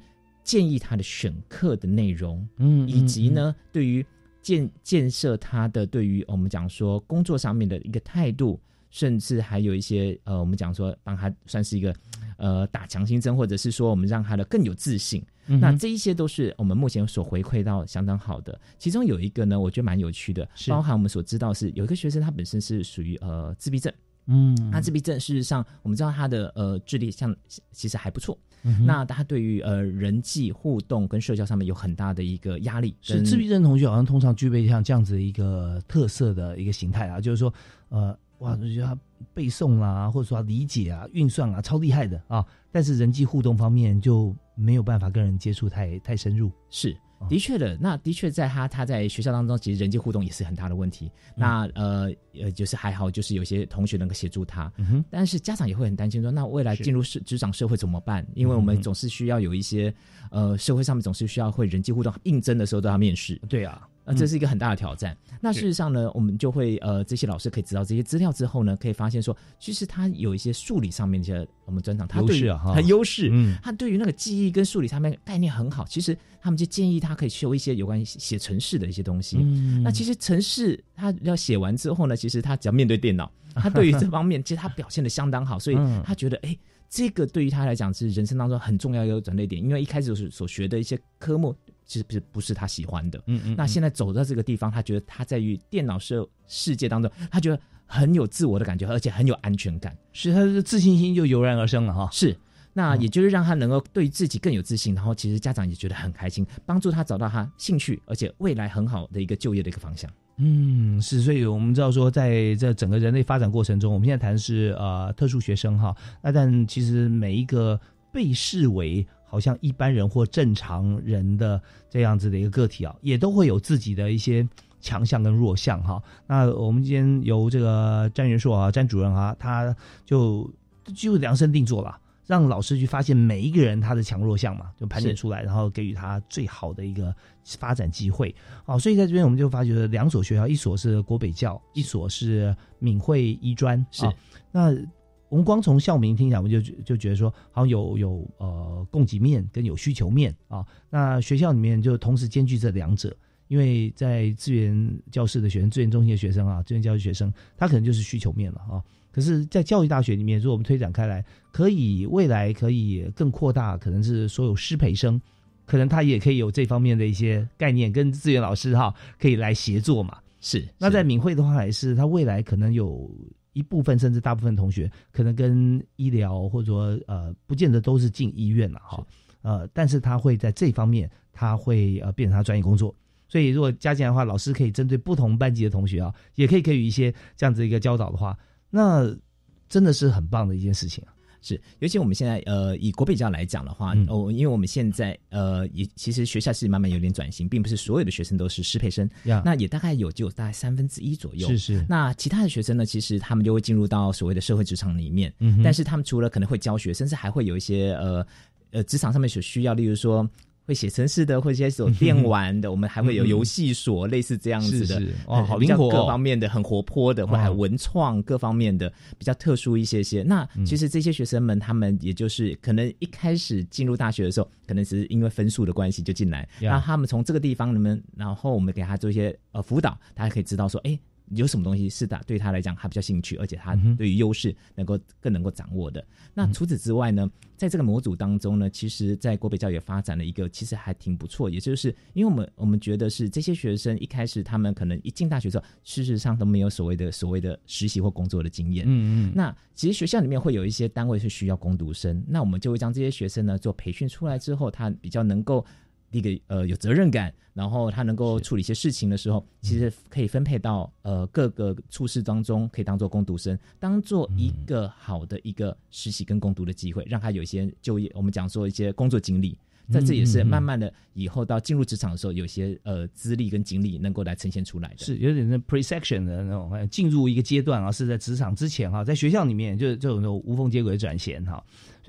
建议他的选课的内容，嗯，以及呢，对于建建设他的对于我们讲说工作上面的一个态度，甚至还有一些呃，我们讲说帮他算是一个呃打强心针，或者是说我们让他的更有自信。那这一些都是我们目前所回馈到相当好的。其中有一个呢，我觉得蛮有趣的，包含我们所知道是有一个学生他本身是属于呃自闭症，嗯，那自闭症事实上我们知道他的呃智力像其实还不错。那他对于呃人际互动跟社交上面有很大的一个压力。是自闭症同学好像通常具备像这样子一个特色的一个形态啊，就是说呃哇，就觉得他背诵啊，或者说理解啊、运算啊超厉害的啊，但是人际互动方面就没有办法跟人接触太太深入。是。的确的，那的确在他他在学校当中，其实人际互动也是很大的问题。那呃呃，就是还好，就是有些同学能够协助他。但是家长也会很担心说，那未来进入社职场社会怎么办？因为我们总是需要有一些呃社会上面总是需要会人际互动，应征的时候都要面试。对啊。这是一个很大的挑战。那事实上呢，我们就会呃，这些老师可以知道这些资料之后呢，可以发现说，其实他有一些数理上面一些我们专长，他优势啊，他优势，嗯，他对于那个记忆跟数理上面概念很好。其实他们就建议他可以修一些有关写程式的一些东西。那其实程式他要写完之后呢，其实他只要面对电脑，(laughs) 他对于这方面其实他表现的相当好，所以他觉得哎，这个对于他来讲是人生当中很重要一个转捩点，因为一开始所所学的一些科目。其实不是不是他喜欢的，嗯嗯。那现在走到这个地方，他觉得他在于电脑世世界当中，他觉得很有自我的感觉，而且很有安全感，是他的自信心就油然而生了哈。是，那也就是让他能够对自己更有自信，然后其实家长也觉得很开心，帮助他找到他兴趣，而且未来很好的一个就业的一个方向。嗯，是，所以我们知道说，在这整个人类发展过程中，我们现在谈的是呃特殊学生哈，那但其实每一个被视为。好像一般人或正常人的这样子的一个个体啊，也都会有自己的一些强项跟弱项哈。那我们今天由这个詹元硕啊，詹主任啊，他就就量身定做了，让老师去发现每一个人他的强弱项嘛，就盘点出来，然后给予他最好的一个发展机会啊。所以在这边我们就发觉两所学校，一所是国北教，一所是闽会医专，是那。我们光从校名听起来，我们就就觉得说，好像有有呃供给面跟有需求面啊。那学校里面就同时兼具这两者，因为在资源教室的学生、资源中心的学生啊，资源教育学生，他可能就是需求面了啊。可是，在教育大学里面，如果我们推展开来，可以未来可以更扩大，可能是所有师培生，可能他也可以有这方面的一些概念，跟资源老师哈可以来协作嘛。是。那在敏慧的话，也是他未来可能有。一部分甚至大部分同学可能跟医疗或者说呃不见得都是进医院了哈，呃，但是他会在这方面他会呃变成他专业工作，所以如果加进来的话，老师可以针对不同班级的同学啊，也可以给予一些这样子一个教导的话，那真的是很棒的一件事情啊。是，尤其我们现在呃，以国北教来讲的话，哦，因为我们现在呃，也其实学校是慢慢有点转型，并不是所有的学生都是师配生，那也大概有就大概三分之一左右。是是。那其他的学生呢，其实他们就会进入到所谓的社会职场里面，但是他们除了可能会教学，甚至还会有一些呃呃职场上面所需要，例如说。会写程式的，或者一些电玩的，我们还会有游戏所，类似这样子的，哦，好灵活，各方面的很活泼的，或者文创各方面的比较特殊一些些。那其实这些学生们，他们也就是可能一开始进入大学的时候，可能只是因为分数的关系就进来，那他们从这个地方，你们然后我们给他做一些呃辅导，大家可以知道说，哎。有什么东西是他，对他来讲他比较兴趣，而且他对于优势能够更能够掌握的。那除此之外呢，在这个模组当中呢，其实，在国北教育发展了一个其实还挺不错，也就是因为我们我们觉得是这些学生一开始他们可能一进大学之后，事实上都没有所谓的所谓的实习或工作的经验。嗯嗯。那其实学校里面会有一些单位是需要攻读生，那我们就会将这些学生呢做培训出来之后，他比较能够。一个呃有责任感，然后他能够处理一些事情的时候，其实可以分配到呃各个处室当中，可以当做攻读生，当做一个好的一个实习跟攻读的机会，让他有一些就业，我们讲说一些工作经历。在这也是慢慢的以后到进入职场的时候，有些呃资历跟经历能够来呈现出来的。是有点那 pre section 的那种，进入一个阶段啊，是在职场之前哈，在学校里面就这种无缝接轨转衔哈。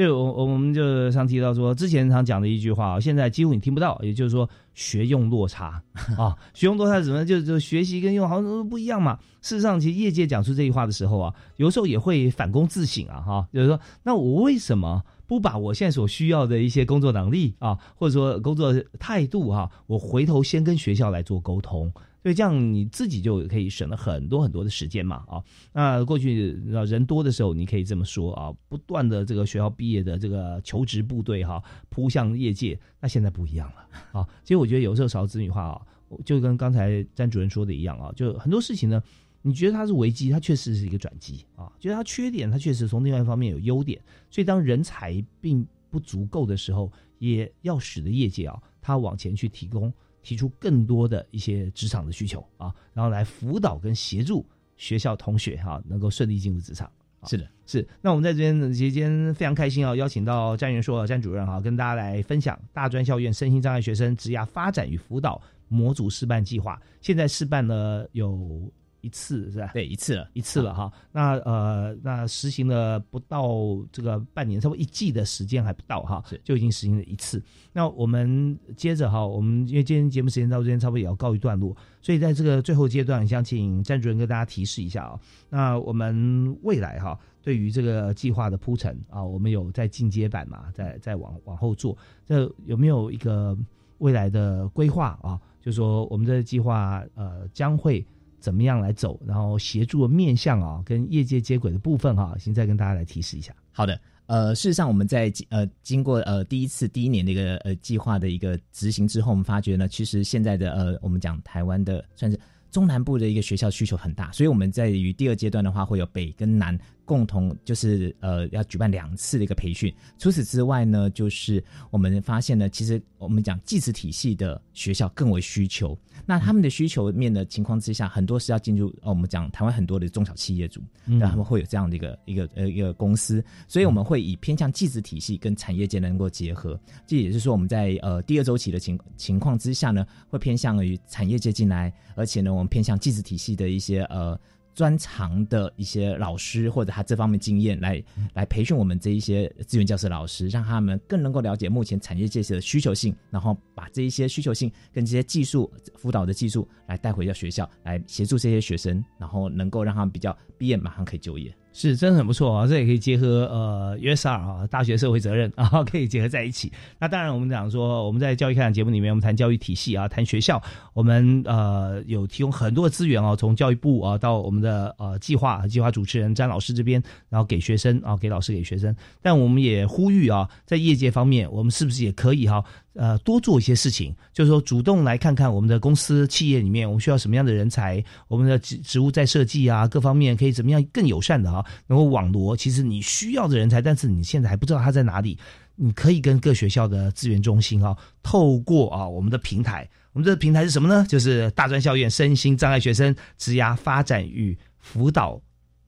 所以，我我们就常提到说，之前常讲的一句话啊，现在几乎你听不到，也就是说学用落差 (laughs) 啊，学用落差怎么就就学习跟用好像都不一样嘛。事实上，其实业界讲出这句话的时候啊，有时候也会反躬自省啊，哈，就是说，那我为什么不把我现在所需要的一些工作能力啊，或者说工作态度哈，我回头先跟学校来做沟通。所以这样你自己就可以省了很多很多的时间嘛啊！那过去人多的时候，你可以这么说啊，不断的这个学校毕业的这个求职部队哈，扑向业界。那现在不一样了啊！其实我觉得有时候少子女化啊，就跟刚才詹主任说的一样啊，就很多事情呢，你觉得它是危机，它确实是一个转机啊；觉得它缺点，它确实从另外一方面有优点。所以当人才并不足够的时候，也要使得业界啊，它往前去提供。提出更多的一些职场的需求啊，然后来辅导跟协助学校同学哈，能够顺利进入职场。是的，是。那我们在这边期间非常开心啊，邀请到詹元硕詹主任哈，跟大家来分享大专校院身心障碍学生职涯发展与辅导模组示范计划。现在示范了有。一次是吧？对，一次了，一次了哈。那呃，那实行了不到这个半年，差不多一季的时间还不到哈，就已经实行了一次。那我们接着哈，我们因为今天节目时间到这边差不多也要告一段落，所以在这个最后阶段，想请詹主任跟大家提示一下啊。那我们未来哈，对于这个计划的铺陈啊，我们有在进阶版嘛，在在往往后做，这有没有一个未来的规划啊？就是说我们的计划呃将会。怎么样来走，然后协助的面向啊跟业界接轨的部分哈，现在跟大家来提示一下。好的，呃，事实上我们在呃经过呃第一次第一年的一个呃计划的一个执行之后，我们发觉呢，其实现在的呃我们讲台湾的算是中南部的一个学校需求很大，所以我们在于第二阶段的话会有北跟南。共同就是呃要举办两次的一个培训。除此之外呢，就是我们发现呢，其实我们讲技职体系的学校更为需求。那他们的需求面的情况之下，很多是要进入哦我们讲台湾很多的中小企业主，那他们会有这样的一个一个呃一个公司。所以我们会以偏向技职体系跟产业界能够结合。这也是说我们在呃第二周期的情情况之下呢，会偏向于产业界进来，而且呢，我们偏向技职体系的一些呃。专长的一些老师或者他这方面经验来来培训我们这一些资源教师老师，让他们更能够了解目前产业界的需求性，然后把这一些需求性跟这些技术辅导的技术来带回到学校，来协助这些学生，然后能够让他们比较毕业马上可以就业。是，真的很不错啊！这也可以结合呃 USR 啊，大学社会责任啊，(laughs) 可以结合在一起。那当然，我们讲说我们在教育开讲节目里面，我们谈教育体系啊，谈学校，我们呃有提供很多资源啊，从教育部啊到我们的呃计划计划主持人詹老师这边，然后给学生啊，给老师给学生。但我们也呼吁啊，在业界方面，我们是不是也可以哈？呃，多做一些事情，就是说主动来看看我们的公司企业里面，我们需要什么样的人才，我们的职职务在设计啊，各方面可以怎么样更友善的啊，能够网罗。其实你需要的人才，但是你现在还不知道他在哪里，你可以跟各学校的资源中心啊，透过啊我们的平台，我们这个平台是什么呢？就是大专校院身心障碍学生职涯发展与辅导。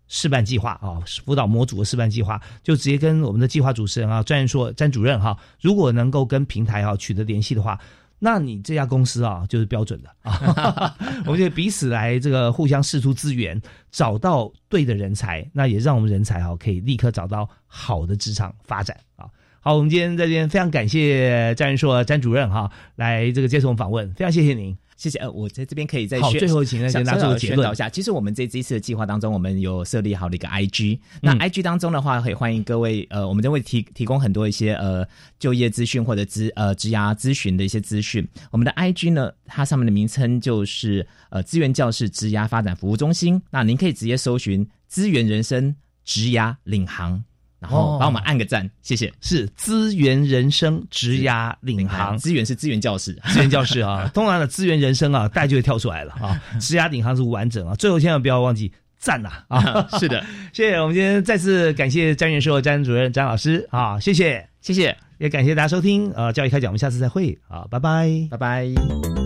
示范计划啊，辅导模组的示范计划，就直接跟我们的计划主持人啊，专员说詹主任哈，如果能够跟平台啊取得联系的话，那你这家公司啊就是标准的啊，(laughs) 我们就彼此来这个互相试出资源，找到对的人才，那也让我们人才啊可以立刻找到好的职场发展啊。好，我们今天在这边非常感谢詹元硕詹主任哈来这个接受我们访问，非常谢谢您。谢谢，呃，我在这边可以再好，最后请跟大家做宣导一下。其实我们这这一次的计划当中，我们有设立好了一个 IG。那 IG 当中的话，可以欢迎各位，呃，我们都会提提供很多一些呃就业资讯或者职呃职涯咨询的一些资讯。我们的 IG 呢，它上面的名称就是呃资源教室职涯发展服务中心。那您可以直接搜寻资源人生职涯领航。然后帮我们按个赞，谢谢。是资源人生职涯领航，资源是资源教室，资源教室啊。(laughs) 通常的资源人生啊，大家就会跳出来了啊。(laughs) 职涯领航是完整啊，最后千万不要忘记赞呐啊。是的，(laughs) 谢谢。我们今天再次感谢詹元硕詹主任詹老师啊，谢谢谢谢，也感谢大家收听呃教育开讲，我们下次再会啊，拜拜拜拜。